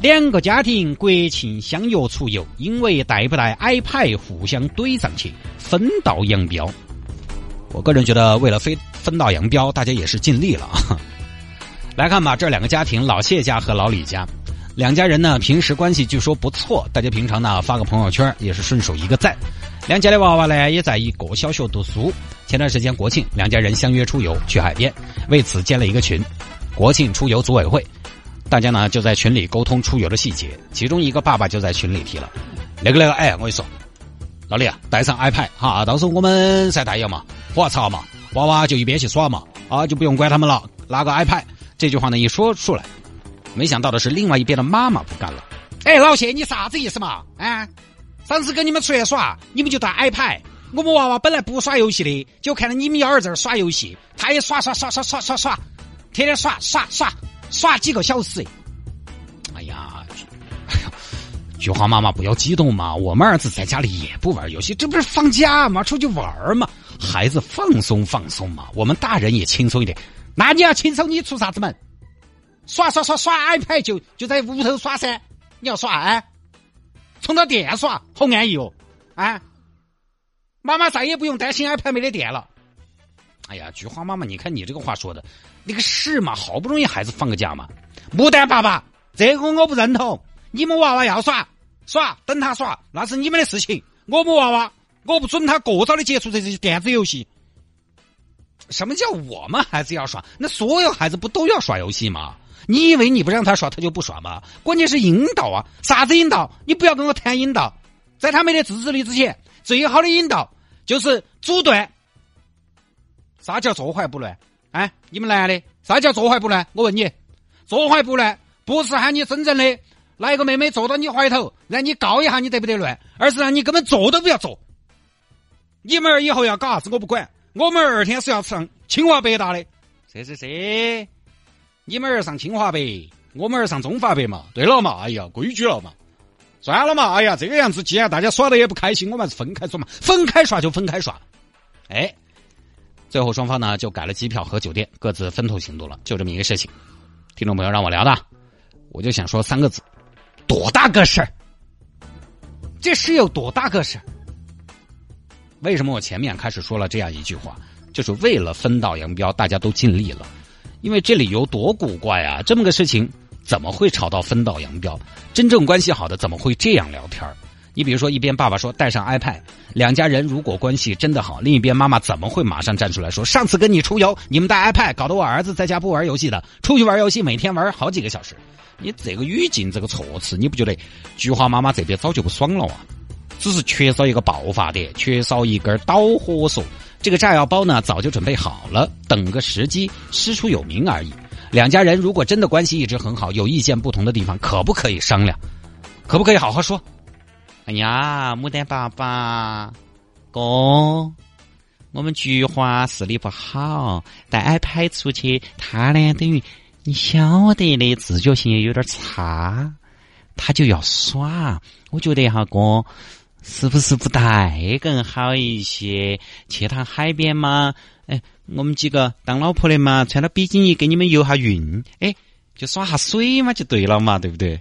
两个家庭国庆相约出游，因为带不带 iPad 互相怼上去，分道扬镳。我个人觉得，为了分分道扬镳，大家也是尽力了啊。来看吧，这两个家庭，老谢家和老李家，两家人呢平时关系据说不错，大家平常呢发个朋友圈也是顺手一个赞。两家的娃娃呢也在一个小学读书。前段时间国庆，两家人相约出游去海边，为此建了一个群——国庆出游组委会。大家呢就在群里沟通出游的细节，其中一个爸爸就在群里提了：“那个那个，哎，我跟你说，老李啊，带上 iPad 哈，到时候我们晒太阳嘛，喝茶嘛，娃娃就一边去耍嘛，啊，就不用管他们了，拿个 iPad。”这句话呢一说出来，没想到的是，另外一边的妈妈不干了：“哎，老谢，你啥子意思嘛？啊，上次跟你们出去耍，你们就带 iPad，我们娃娃本来不耍游戏的，就看到你们幺儿在这耍游戏，他也耍耍耍耍耍耍耍，天天耍耍耍。”耍几个小时，哎呀，哎呀，菊花妈妈不要激动嘛！我们儿子在家里也不玩游戏，这不是放假吗？出去玩嘛，孩子放松放松嘛。我们大人也轻松一点。那你要轻松，你出啥子门？耍耍耍耍 iPad 就就在屋头耍噻。你要耍啊？充到电耍，好安逸哦！啊，妈妈再也不用担心 iPad 没得电了。哎呀，菊花妈妈，你看你这个话说的，那个是嘛？好不容易孩子放个假嘛，牡丹爸爸，这个我不认同。你们娃娃要耍耍，等他耍，那是你们的事情。我们娃娃，我不准他过早的接触这些电子游戏。什么叫我们孩子要耍？那所有孩子不都要耍游戏吗？你以为你不让他耍，他就不耍吗？关键是引导啊！啥子引导？你不要跟我谈引导，在他没得自制力之前，最好的引导就是阻断。啥叫坐怀不乱？哎，你们男的，啥叫坐怀不乱？我问你，坐怀不乱不是喊你真正的来个妹妹坐到你怀头，让你告一下你得不得乱，而是让你根本坐都不要坐。你们儿以后要搞啥子我不管，我们儿二天是要上清华北大的。是是是，你们儿上清华北，我们儿上中华北嘛。对了嘛，哎呀，规矩了嘛。算了嘛，哎呀，这个样子既然大家耍的也不开心，我们还是分开耍嘛，分开耍就分开耍。哎。最后双方呢就改了机票和酒店，各自分头行动了，就这么一个事情。听众朋友让我聊的，我就想说三个字：多大个事儿？这是有多大个事儿？为什么我前面开始说了这样一句话？就是为了分道扬镳，大家都尽力了。因为这理由多古怪啊！这么个事情怎么会吵到分道扬镳？真正关系好的怎么会这样聊天儿？你比如说，一边爸爸说带上 iPad，两家人如果关系真的好，另一边妈妈怎么会马上站出来说上次跟你出游，你们带 iPad，搞得我儿子在家不玩游戏的，出去玩游戏每天玩好几个小时。你这个语境，这个措辞，你不觉得菊花妈妈这边早就不爽了啊？只是缺少一个爆发点，缺少一根导火索。这个炸药包呢，早就准备好了，等个时机师出有名而已。两家人如果真的关系一直很好，有意见不同的地方，可不可以商量？可不可以好好说？哎呀，牡丹爸爸，哥，我们菊花视力不好，带 iPad 出去，他呢等于你晓得的，自觉性也有点差，他就要耍。我觉得哈哥，是不是不带更好一些？去趟海边嘛，哎，我们几个当老婆的嘛，穿了比基尼给你们游下泳，哎，就耍下水嘛，就对了嘛，对不对？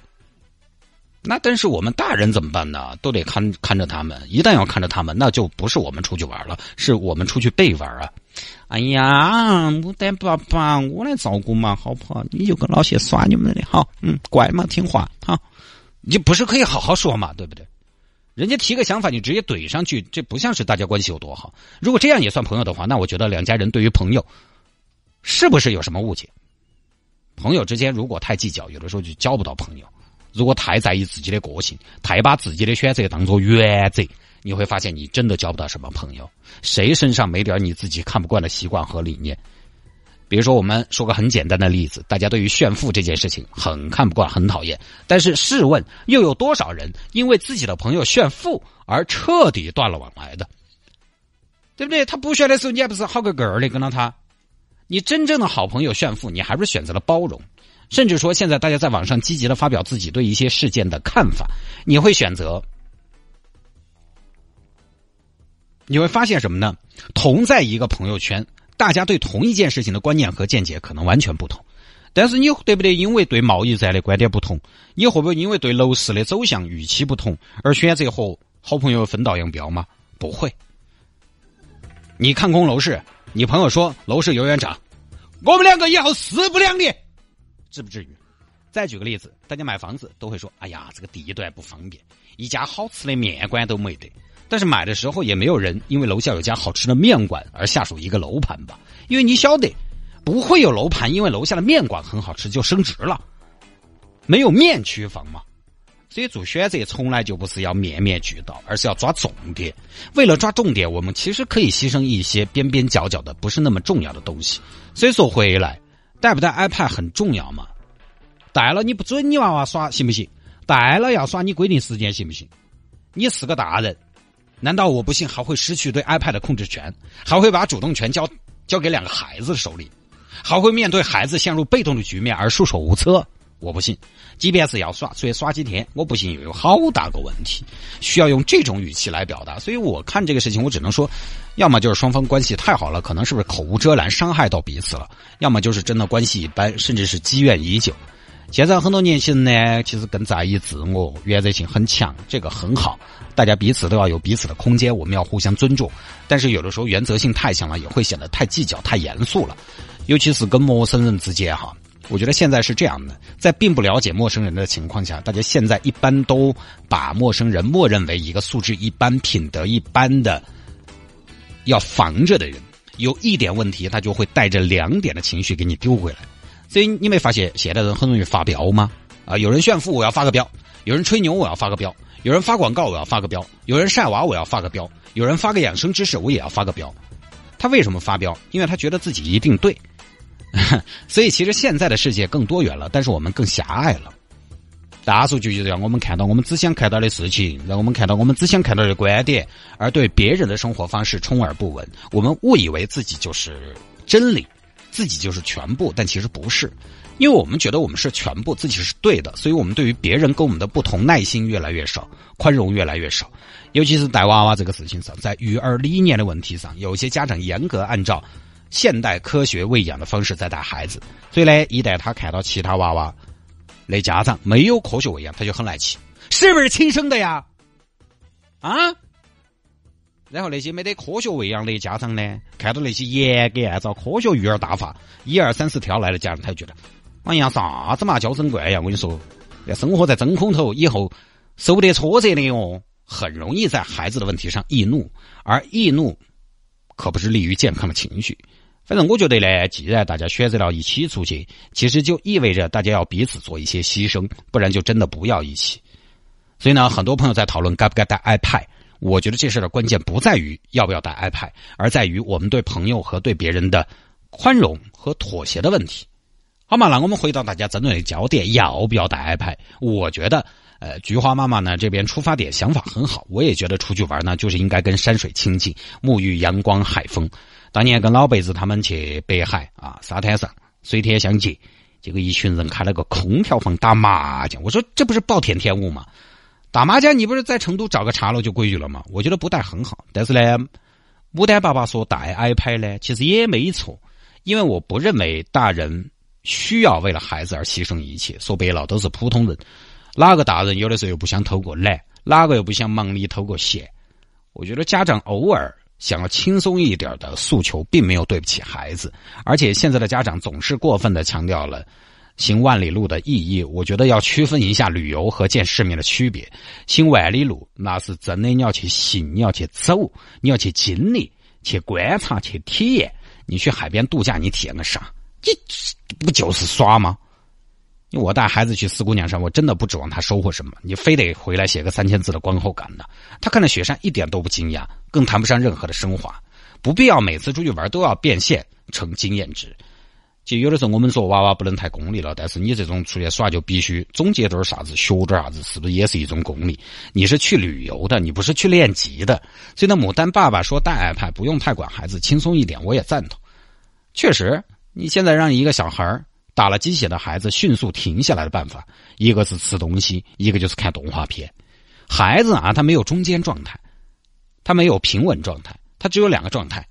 那但是我们大人怎么办呢？都得看看着他们。一旦要看着他们，那就不是我们出去玩了，是我们出去被玩啊！哎呀，牡丹爸爸，我来照顾嘛，好不好？你就跟老谢耍你们的，好，嗯，乖嘛，听话，好。你不是可以好好说嘛，对不对？人家提个想法，你直接怼上去，这不像是大家关系有多好。如果这样也算朋友的话，那我觉得两家人对于朋友是不是有什么误解？朋友之间如果太计较，有的时候就交不到朋友。如果太在意自己的个性，太把自己的选择当做原则，你会发现你真的交不到什么朋友。谁身上没点你自己看不惯的习惯和理念？比如说，我们说个很简单的例子，大家对于炫富这件事情很看不惯、很讨厌。但是试问，又有多少人因为自己的朋友炫富而彻底断了往来的？对不对？他不炫的时候，你还不是好个个儿的跟了他？你真正的好朋友炫富，你还不是选择了包容？甚至说，现在大家在网上积极的发表自己对一些事件的看法，你会选择？你会发现什么呢？同在一个朋友圈。大家对同一件事情的观念和见解可能完全不同，但是你对不对？因为对贸易战的观点不同，你会不会因为对楼市的走向预期不同而选择和好朋友分道扬镳吗？不会。你看空楼市，你朋友说楼市永远涨，我们两个以后势不两立，至不至于。再举个例子，大家买房子都会说：“哎呀，这个地段不方便，一家好吃的面馆都没得。”但是买的时候也没有人因为楼下有家好吃的面馆而下手一个楼盘吧？因为你晓得，不会有楼盘因为楼下的面馆很好吃就升值了，没有面区房嘛。所以做选择从来就不是要面面俱到，而是要抓重点。为了抓重点，我们其实可以牺牲一些边边角角的不是那么重要的东西。所以说回来，带不带 iPad 很重要嘛？带了你不准你娃娃耍行不行？带了要耍你规定时间行不行？你是个大人。难道我不信还会失去对 iPad 的控制权，还会把主动权交交给两个孩子手里，还会面对孩子陷入被动的局面而束手无策？我不信，即便是要耍，所以耍几天，我不信又有好大个问题，需要用这种语气来表达。所以我看这个事情，我只能说，要么就是双方关系太好了，可能是不是口无遮拦伤害到彼此了；要么就是真的关系一般，甚至是积怨已久。现在很多年轻人呢，其实更在意自我，原则性很强，这个很好。大家彼此都要有彼此的空间，我们要互相尊重。但是有的时候原则性太强了，也会显得太计较、太严肃了。尤其是跟陌生人之间哈，我觉得现在是这样的，在并不了解陌生人的情况下，大家现在一般都把陌生人默认为一个素质一般、品德一般的要防着的人。有一点问题，他就会带着两点的情绪给你丢回来。所以你没发现现在人很容易发飙吗？啊，有人炫富我要发个飙；有人吹牛我要发个飙；有人发广告我要发个飙；有人晒娃我要发个飙；有人发个养生知识我也要发个飙。他为什么发飙？因为他觉得自己一定对。所以其实现在的世界更多元了，但是我们更狭隘了。大数据就让我们看到我们只想看到的事情，让我们看到我们只想看到的观点，而对别人的生活方式充耳不闻。我们误以为自己就是真理。自己就是全部，但其实不是，因为我们觉得我们是全部，自己是对的，所以我们对于别人跟我们的不同，耐心越来越少，宽容越来越少。尤其是带娃娃这个事情上，在育儿理念的问题上，有些家长严格按照现代科学喂养的方式在带孩子，所以呢，一旦他看到其他娃娃那家长没有科学喂养，他就很来气，是不是亲生的呀？啊？然后那些没得科学喂养的家长呢，看到那些严格按照科学育儿大法一二三四条来的家长，他就觉得，哎呀啥子嘛娇生惯养，我跟你说，要生活在真空头，以后受不得挫折的哟，很容易在孩子的问题上易怒，而易怒可不是利于健康的情绪。反正我觉得呢，既然大家选择了一起出去，其实就意味着大家要彼此做一些牺牲，不然就真的不要一起。所以呢，很多朋友在讨论该不该带 iPad。我觉得这事的关键不在于要不要带 iPad，而在于我们对朋友和对别人的宽容和妥协的问题，好嘛？那我们回到大家争论的焦点，要不要带 iPad？我觉得，呃，菊花妈妈呢这边出发点想法很好，我也觉得出去玩呢就是应该跟山水亲近，沐浴阳光海风。当年跟老辈子他们去北海啊，沙滩上水天相接，结果一群人开了个空调房打麻将，我说这不是暴殄天物吗？打麻将，你不是在成都找个茶楼就规矩了吗？我觉得不带很好，但是呢，牡丹爸爸说带 iPad 呢，其实也没错，因为我不认为大人需要为了孩子而牺牲一切。说白了，都是普通人，哪个大人有的时候又不想偷个懒，哪个又不想忙里偷个闲？我觉得家长偶尔想要轻松一点的诉求，并没有对不起孩子，而且现在的家长总是过分的强调了。行万里路的意义，我觉得要区分一下旅游和见世面的区别。行万里路，那是真的你要去行，你要去走，你要去经历、去观察、去体验。你去海边度假，你体验个啥？你不就是耍吗？因为我带孩子去四姑娘山，我真的不指望他收获什么。你非得回来写个三千字的观后感呢？他看到雪山一点都不惊讶，更谈不上任何的升华。不必要每次出去玩都要变现成经验值。其实有的时候我们说娃娃不能太功利了，但是你这种出去耍就必须总结点啥子，学点啥子，是不是也是一种功利？你是去旅游的，你不是去练级的。所以呢，牡丹爸爸说带 iPad 不用太管孩子，轻松一点，我也赞同。确实，你现在让一个小孩打了鸡血的孩子迅速停下来的办法，一个是吃东西，一个就是看动画片。孩子啊，他没有中间状态，他没有平稳状态，他只有两个状态：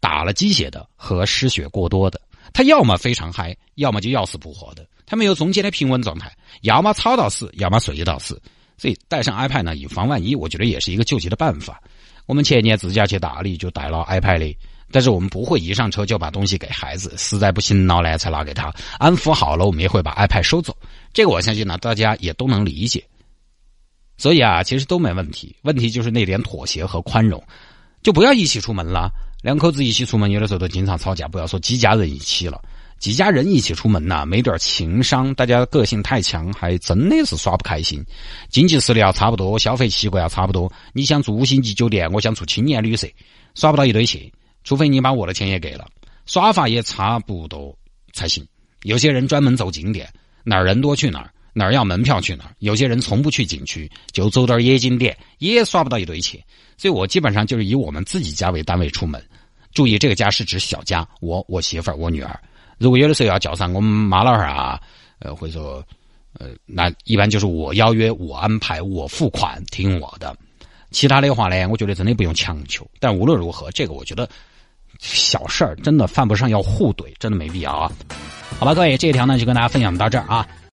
打了鸡血的和失血过多的。他要么非常嗨，要么就要死不活的。他没有中间的平稳状态，要么吵到死，要么睡到死。所以带上 iPad 呢，以防万一，我觉得也是一个救急的办法。我们前年自驾去大理就带了 iPad 的，但是我们不会一上车就把东西给孩子，实在不行了呢才拿给他。安抚好了，我们也会把 iPad 收走。这个我相信呢，大家也都能理解。所以啊，其实都没问题，问题就是那点妥协和宽容，就不要一起出门了。两口子一起出门，有的时候都经常吵架。不要说几家人一起了，几家人一起出门呐，没点情商，大家个性太强，还真的是耍不开心。经济实力要差不多，消费习惯要差不多。你想住五星级酒店，我想住青年旅社，耍不到一堆去。除非你把我的钱也给了，耍法也差不多才行。有些人专门走景点，哪儿人多去哪儿，哪儿要门票去哪儿。有些人从不去景区，就走点野景点，也耍不到一堆钱。所以我基本上就是以我们自己家为单位出门。注意，这个家是指小家，我、我媳妇儿、我女儿。如果有的时候要叫上我们妈老汉儿啊，呃，或者说，呃，那一般就是我邀约、我安排、我付款，听我的。其他的话呢，我觉得真的不用强求。但无论如何，这个我觉得小事儿真的犯不上要互怼，真的没必要啊。好吧，各位，这一条呢就跟大家分享到这儿啊。